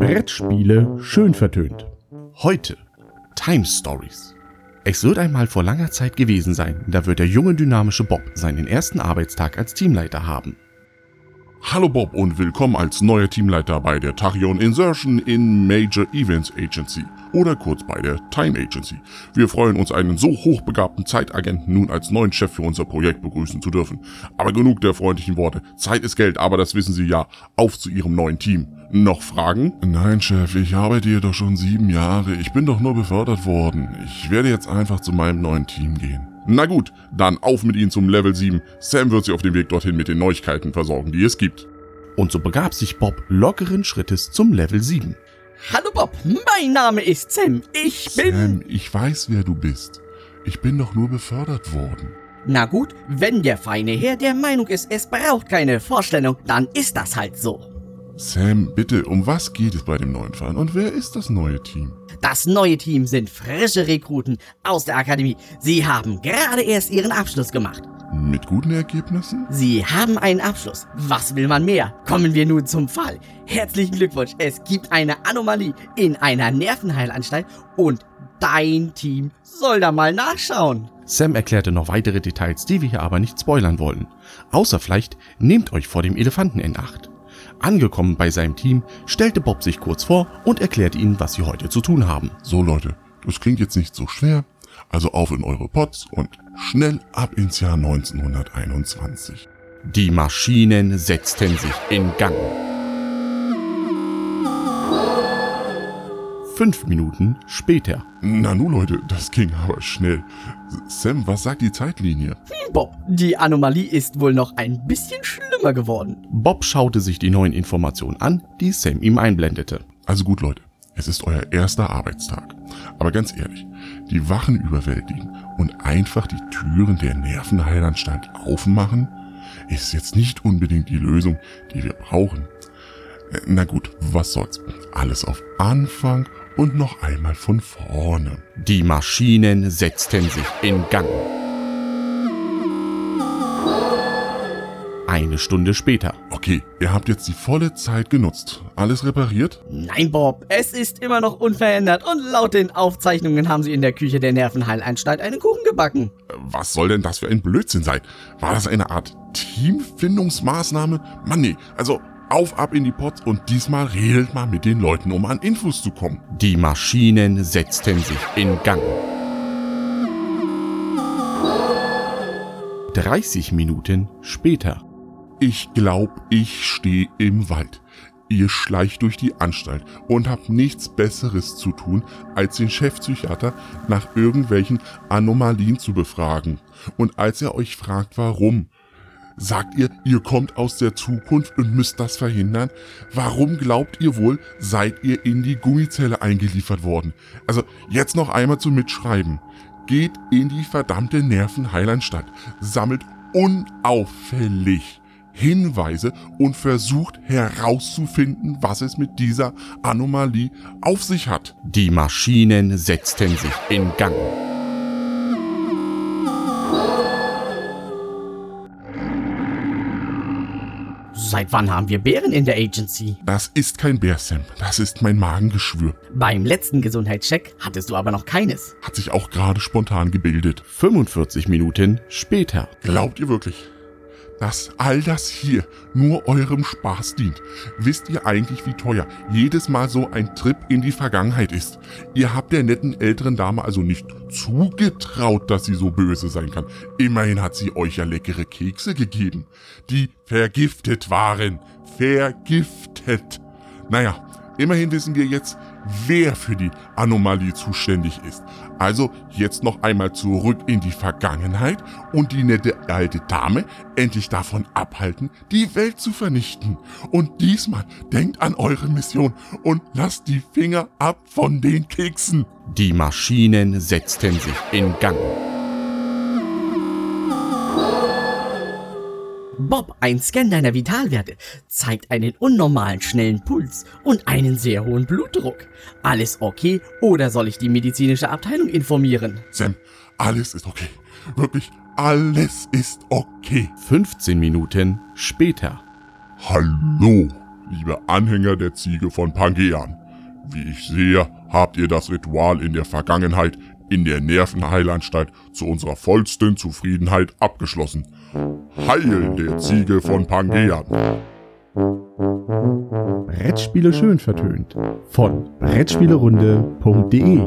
Brettspiele schön vertönt. Heute Time Stories. Es wird einmal vor langer Zeit gewesen sein, da wird der junge dynamische Bob seinen ersten Arbeitstag als Teamleiter haben. Hallo Bob und willkommen als neuer Teamleiter bei der Tachyon Insertion in Major Events Agency oder kurz bei der Time Agency. Wir freuen uns, einen so hochbegabten Zeitagenten nun als neuen Chef für unser Projekt begrüßen zu dürfen. Aber genug der freundlichen Worte. Zeit ist Geld, aber das wissen Sie ja. Auf zu Ihrem neuen Team. Noch Fragen? Nein, Chef, ich arbeite hier doch schon sieben Jahre. Ich bin doch nur befördert worden. Ich werde jetzt einfach zu meinem neuen Team gehen. Na gut, dann auf mit Ihnen zum Level 7. Sam wird Sie auf dem Weg dorthin mit den Neuigkeiten versorgen, die es gibt. Und so begab sich Bob lockeren Schrittes zum Level 7. Hallo Bob, mein Name ist Sam. Ich bin. Sam, ich weiß, wer du bist. Ich bin doch nur befördert worden. Na gut, wenn der feine Herr der Meinung ist, es braucht keine Vorstellung, dann ist das halt so. Sam, bitte, um was geht es bei dem neuen Verein und wer ist das neue Team? Das neue Team sind frische Rekruten aus der Akademie. Sie haben gerade erst ihren Abschluss gemacht. Mit guten Ergebnissen? Sie haben einen Abschluss. Was will man mehr? Kommen wir nun zum Fall. Herzlichen Glückwunsch. Es gibt eine Anomalie in einer Nervenheilanstalt und dein Team soll da mal nachschauen. Sam erklärte noch weitere Details, die wir hier aber nicht spoilern wollen. Außer vielleicht, nehmt euch vor dem Elefanten in Acht. Angekommen bei seinem Team, stellte Bob sich kurz vor und erklärte ihnen, was sie heute zu tun haben. So Leute, das klingt jetzt nicht so schwer. Also auf in eure Pots und schnell ab ins Jahr 1921. Die Maschinen setzten sich in Gang. Fünf Minuten später. Nanu Leute, das ging aber schnell. Sam, was sagt die Zeitlinie? Hm, Bob, die Anomalie ist wohl noch ein bisschen schlimmer geworden. Bob schaute sich die neuen Informationen an, die Sam ihm einblendete. Also gut Leute, es ist euer erster Arbeitstag. Aber ganz ehrlich, die Wachen überwältigen und einfach die Türen der Nervenheilanstalt aufmachen, ist jetzt nicht unbedingt die Lösung, die wir brauchen. Na gut, was soll's. Alles auf Anfang und noch einmal von vorne. Die Maschinen setzten sich in Gang. Eine Stunde später. Okay, ihr habt jetzt die volle Zeit genutzt. Alles repariert? Nein, Bob, es ist immer noch unverändert und laut den Aufzeichnungen haben sie in der Küche der Nervenheilanstalt einen Kuchen gebacken. Was soll denn das für ein Blödsinn sein? War das eine Art Teamfindungsmaßnahme? Mann, nee, also auf ab in die Pots und diesmal redet mal mit den Leuten, um an Infos zu kommen. Die Maschinen setzten sich in Gang. 30 Minuten später. Ich glaub, ich stehe im Wald. Ihr schleicht durch die Anstalt und habt nichts Besseres zu tun, als den Chefpsychiater nach irgendwelchen Anomalien zu befragen. Und als er euch fragt, warum, sagt ihr, ihr kommt aus der Zukunft und müsst das verhindern? Warum glaubt ihr wohl, seid ihr in die Gummizelle eingeliefert worden? Also jetzt noch einmal zum Mitschreiben. Geht in die verdammte Nervenheilanstalt, sammelt unauffällig Hinweise und versucht herauszufinden, was es mit dieser Anomalie auf sich hat. Die Maschinen setzten sich in Gang. Seit wann haben wir Bären in der Agency? Das ist kein Bär, Sam. Das ist mein Magengeschwür. Beim letzten Gesundheitscheck hattest du aber noch keines. Hat sich auch gerade spontan gebildet. 45 Minuten später. Glaubt ihr wirklich, dass all das hier nur eurem Spaß dient? Wisst ihr eigentlich, wie teuer jedes Mal so ein Trip in die Vergangenheit ist? Ihr habt der netten älteren Dame also nicht zugetraut, dass sie so böse sein kann. Immerhin hat sie euch ja leckere Kekse gegeben, die vergiftet waren. Vergiftet. Naja, immerhin wissen wir jetzt, wer für die Anomalie zuständig ist. Also jetzt noch einmal zurück in die Vergangenheit und die nette alte Dame endlich davon abhalten, die Welt zu vernichten. Und diesmal denkt an eure Mission und lasst die Finger ab von den Keksen. Die Maschinen setzten sich in Gang. Bob, ein Scan deiner Vitalwerte zeigt einen unnormalen schnellen Puls und einen sehr hohen Blutdruck. Alles okay oder soll ich die medizinische Abteilung informieren? Sam, alles ist okay. Wirklich, alles ist okay. 15 Minuten später. Hallo, liebe Anhänger der Ziege von Pangean. Wie ich sehe, habt ihr das Ritual in der Vergangenheit in der Nervenheilanstalt zu unserer vollsten Zufriedenheit abgeschlossen. Heil der Ziege von Pangea. Brettspiele schön vertönt von Brettspielerunde.de